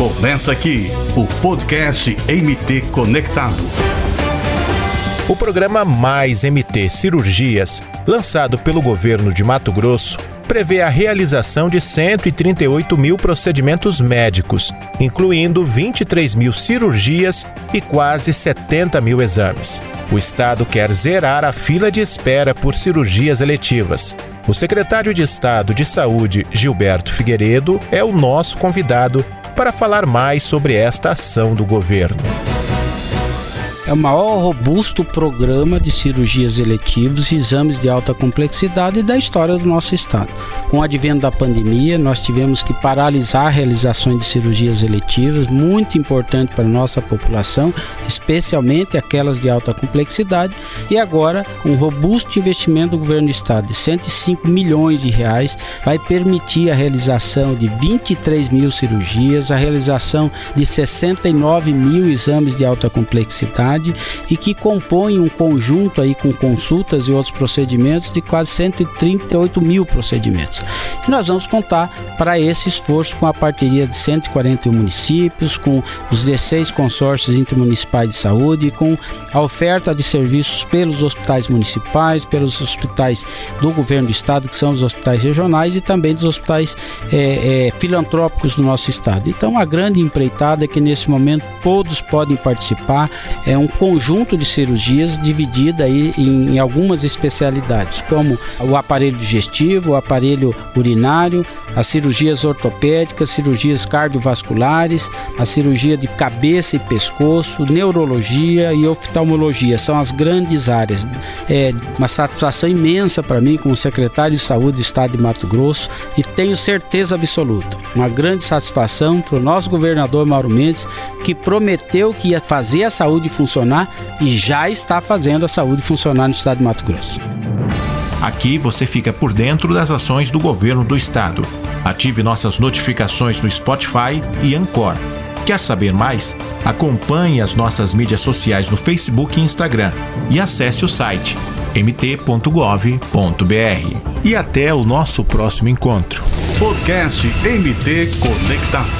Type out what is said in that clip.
Começa aqui o podcast MT Conectado. O programa Mais MT Cirurgias, lançado pelo governo de Mato Grosso, prevê a realização de 138 mil procedimentos médicos, incluindo 23 mil cirurgias e quase 70 mil exames. O Estado quer zerar a fila de espera por cirurgias eletivas. O secretário de Estado de Saúde, Gilberto Figueiredo, é o nosso convidado para falar mais sobre esta ação do governo é o maior robusto programa de cirurgias eletivas e exames de alta complexidade da história do nosso estado. Com o advento da pandemia, nós tivemos que paralisar a realização de cirurgias eletivas, muito importante para a nossa população, especialmente aquelas de alta complexidade, e agora, um robusto investimento do governo do estado de 105 milhões de reais, vai permitir a realização de 23 mil cirurgias, a realização de 69 mil exames de alta complexidade e que compõe um conjunto aí com consultas e outros procedimentos de quase 138 mil procedimentos. E nós vamos contar para esse esforço com a parceria de 141 municípios, com os 16 consórcios intermunicipais de saúde, com a oferta de serviços pelos hospitais municipais, pelos hospitais do governo do estado, que são os hospitais regionais, e também dos hospitais é, é, filantrópicos do nosso estado. Então, a grande empreitada é que nesse momento todos podem participar, é um conjunto de cirurgias dividida aí em, em algumas especialidades, como o aparelho digestivo, o aparelho urinário, as cirurgias ortopédicas, cirurgias cardiovasculares, a cirurgia de cabeça e pescoço, neurologia e oftalmologia. São as grandes áreas. É uma satisfação imensa para mim, como secretário de saúde do estado de Mato Grosso, e tenho certeza absoluta, uma grande satisfação para o nosso governador Mauro Mendes, que prometeu que ia fazer a saúde funcionar e já está fazendo a saúde funcionar no estado de Mato Grosso. Aqui você fica por dentro das ações do governo do estado. Ative nossas notificações no Spotify e Anchor. Quer saber mais? Acompanhe as nossas mídias sociais no Facebook e Instagram e acesse o site mt.gov.br. E até o nosso próximo encontro. Podcast MT Conectado.